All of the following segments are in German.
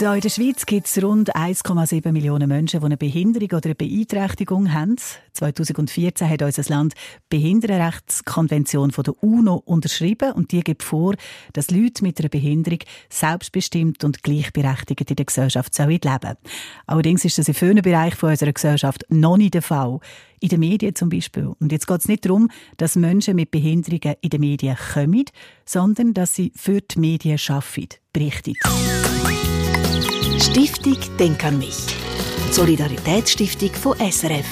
Hier in der Schweiz gibt es rund 1,7 Millionen Menschen, die eine Behinderung oder eine Beeinträchtigung haben. 2014 hat unser Land die Behindertenrechtskonvention von der UNO unterschrieben und die gibt vor, dass Leute mit einer Behinderung selbstbestimmt und gleichberechtigt in der Gesellschaft leben sollen. Allerdings ist das in vielen Bereichen unserer Gesellschaft noch nicht der Fall. In den Medien zum Beispiel. Und jetzt geht es nicht darum, dass Menschen mit Behinderungen in den Medien kommen, sondern dass sie für die Medien arbeiten, berichtet. Stiftung Denk an mich. Solidaritätsstiftung von SRF,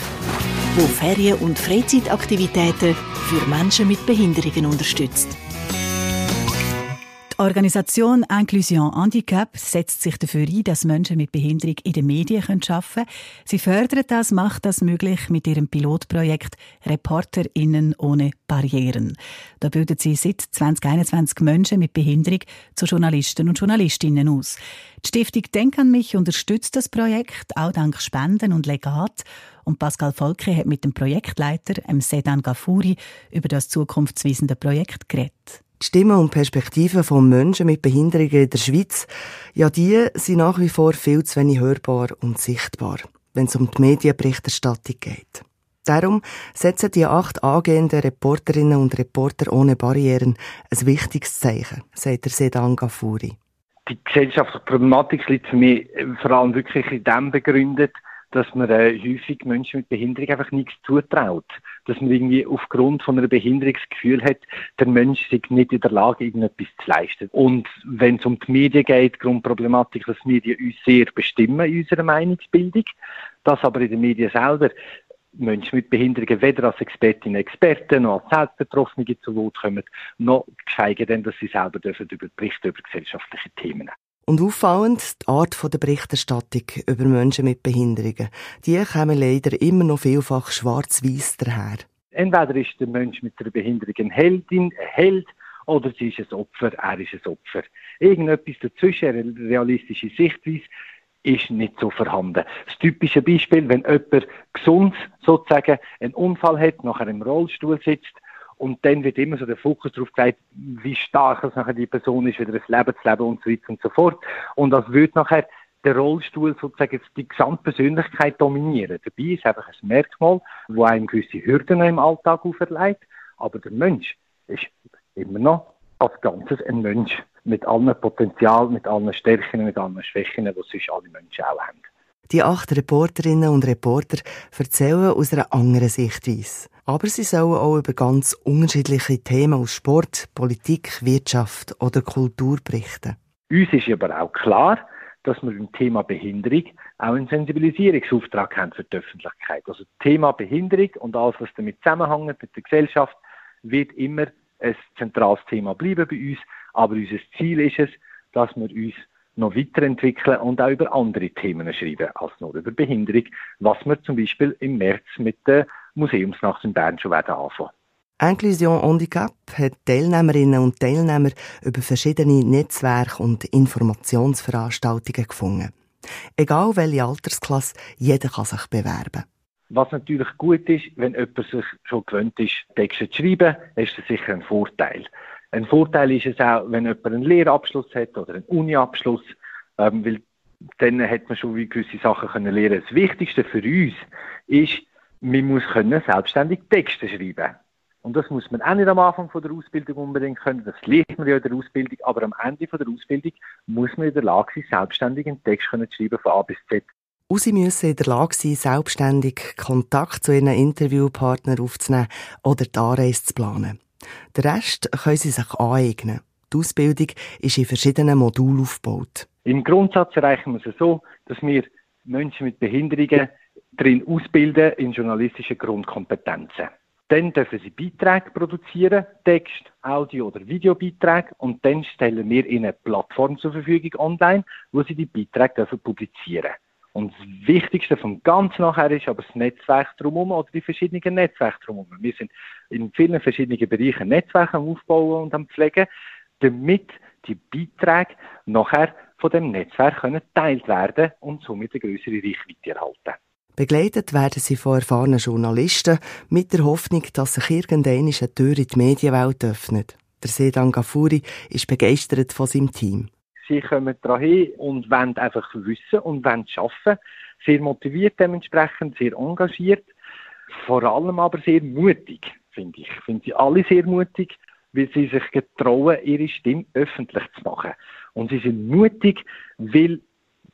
wo Ferien- und Freizeitaktivitäten für Menschen mit Behinderungen unterstützt. Die Organisation Inclusion Handicap setzt sich dafür ein, dass Menschen mit Behinderung in den Medien arbeiten können. Sie fördert das, macht das möglich mit ihrem Pilotprojekt ReporterInnen ohne Barrieren. Da bildet sie seit 2021 Menschen mit Behinderung zu Journalisten und Journalistinnen aus. Die Stiftung Denk an mich unterstützt das Projekt, auch dank Spenden und Legat. Und Pascal Volke hat mit dem Projektleiter, Sedan Gafuri, über das zukunftsweisende Projekt geredet. Die Stimmen und Perspektiven von Menschen mit Behinderungen in der Schweiz, ja, die sind nach wie vor viel zu wenig hörbar und sichtbar, wenn es um die Medienberichterstattung geht. Darum setzen die acht angehenden Reporterinnen und Reporter ohne Barrieren ein wichtiges Zeichen, sagt der Sedan Gafuri. Die gesellschaftliche Problematik liegt für mich vor allem wirklich in dem begründet, dass man äh, häufig Menschen mit Behinderung einfach nichts zutraut. Dass man irgendwie aufgrund von einer Behinderung das Gefühl hat, der Mensch sei nicht in der Lage, irgendetwas zu leisten. Und wenn es um die Medien geht, Grundproblematik, dass Medien uns sehr bestimmen in unserer Meinungsbildung, dass aber in den Medien selber Menschen mit Behinderungen weder als Expertinnen Experten noch als Selbstbetroffene zu Wort kommen, noch geschweige denn, dass sie selber dürfen über berichten über gesellschaftliche Themen. Und auffallend die Art der Berichterstattung über Menschen mit Behinderungen. Die kommen leider immer noch vielfach schwarz-weiß daher. Entweder ist der Mensch mit einer Behinderung ein Heldin, ein Held, oder sie ist ein Opfer, er ist ein Opfer. Irgendetwas dazwischen, eine realistische Sichtweise, ist nicht so vorhanden. Das typische Beispiel, wenn jemand gesund sozusagen einen Unfall hat, nachher im Rollstuhl sitzt und dann wird immer so der Fokus darauf gelegt, wie stark es nachher die Person ist, wieder das Leben zu leben und so weiter und so fort. Und das wird nachher der Rollstuhl sozusagen die Gesamtpersönlichkeit dominieren. Dabei ist einfach ein Merkmal, wo einem gewisse Hürden im Alltag auferlegt, aber der Mensch ist immer noch als Ganzes ein Mensch mit allem Potenzial, mit allen Stärken, mit allen Schwächen, die sonst alle Menschen auch haben. Die acht Reporterinnen und Reporter erzählen aus einer anderen Sichtweise. Aber sie sollen auch über ganz unterschiedliche Themen aus Sport, Politik, Wirtschaft oder Kultur berichten. Uns ist aber auch klar, dass wir im Thema Behinderung auch einen Sensibilisierungsauftrag haben für die Öffentlichkeit. Also das Thema Behinderung und alles, was damit zusammenhängt mit der Gesellschaft, wird immer ein zentrales Thema bleiben bei uns. Aber unser Ziel ist es, dass wir uns noch weiterentwickeln und auch über andere Themen schreiben als nur über Behinderung, was wir zum Beispiel im März mit der Museumsnacht in Bern schon werden anfangen. Inclusion Handicap hat Teilnehmerinnen und Teilnehmer über verschiedene Netzwerke und Informationsveranstaltungen gefunden. Egal welche Altersklasse, jeder kann sich bewerben. Was natürlich gut ist, wenn jemand sich schon gewöhnt ist, Texte zu schreiben, ist das sicher ein Vorteil. Ein Vorteil ist es auch, wenn jemand einen Lehrabschluss hat oder einen Uni-Abschluss, ähm, weil dann hat man schon wie gewisse Sachen können lernen. Das Wichtigste für uns ist, man muss können selbstständig Texte schreiben. Und das muss man auch nicht am Anfang von der Ausbildung unbedingt können. Das lernt man ja in der Ausbildung. Aber am Ende von der Ausbildung muss man in der Lage sein, selbstständig einen Text zu schreiben von A bis Z. Und sie müssen in der Lage sein, selbstständig Kontakt zu ihren Interviewpartnern aufzunehmen oder die Anreise zu planen. Den Rest können sie sich aneignen. Die Ausbildung ist in verschiedenen Modulen aufgebaut. Im Grundsatz erreichen wir es so, dass wir Menschen mit Behinderungen darin ausbilden in journalistischen Grundkompetenzen. Dann dürfen sie Beiträge produzieren, Text, Audio- oder Videobeiträge, und dann stellen wir ihnen eine Plattform zur Verfügung online, wo sie die Beiträge dürfen publizieren Und das Wichtigste vom Ganzen nachher ist aber das Netzwerk drumherum oder die verschiedenen Netzwerke drumherum. Wir sind in vielen verschiedenen Bereichen Netzwerke am Aufbauen und am Pflegen, damit die Beiträge nachher von dem Netzwerk können geteilt werden und somit eine größere Reichweite erhalten. Begleitet werden sie von erfahrenen Journalisten mit der Hoffnung, dass sich irgendeine eine Tür in die Medienwelt öffnet. Der Sedan Gafuri ist begeistert von seinem Team. Sie kommen dahin und wollen einfach wissen und wollen arbeiten. Sehr motiviert dementsprechend, sehr engagiert. Vor allem aber sehr mutig, finde ich. Ich finde sie alle sehr mutig, weil sie sich getrauen, ihre Stimme öffentlich zu machen. Und sie sind mutig, weil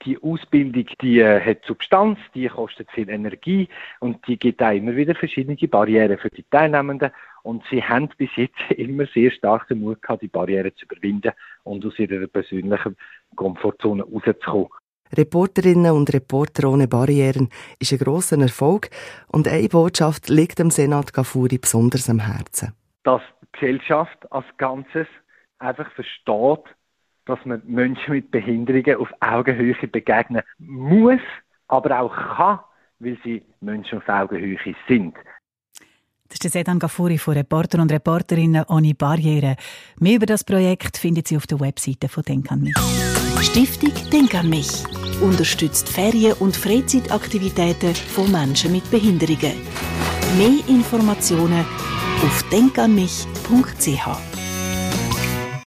die Ausbildung, die äh, hat Substanz, die kostet viel Energie und die gibt auch immer wieder verschiedene Barrieren für die Teilnehmenden. Und sie haben bis jetzt immer sehr stark den Mut gehabt, die Barrieren zu überwinden und aus ihrer persönlichen Komfortzone rauszukommen. Reporterinnen und Reporter ohne Barrieren ist ein grosser Erfolg und eine Botschaft liegt dem Senat Gafuri besonders am Herzen. Dass die Gesellschaft als Ganzes einfach versteht, dass man Menschen mit Behinderungen auf Augenhöhe begegnen muss, aber auch kann, weil sie Menschen auf Augenhöhe sind. Das ist der Sedan Gafuri von Reporter und Reporterinnen ohne Barrieren. Mehr über das Projekt findet Sie auf der Webseite von Denk an mich. Stiftung Denk an mich unterstützt Ferien- und Freizeitaktivitäten von Menschen mit Behinderungen. Mehr Informationen auf denkanmich.ch.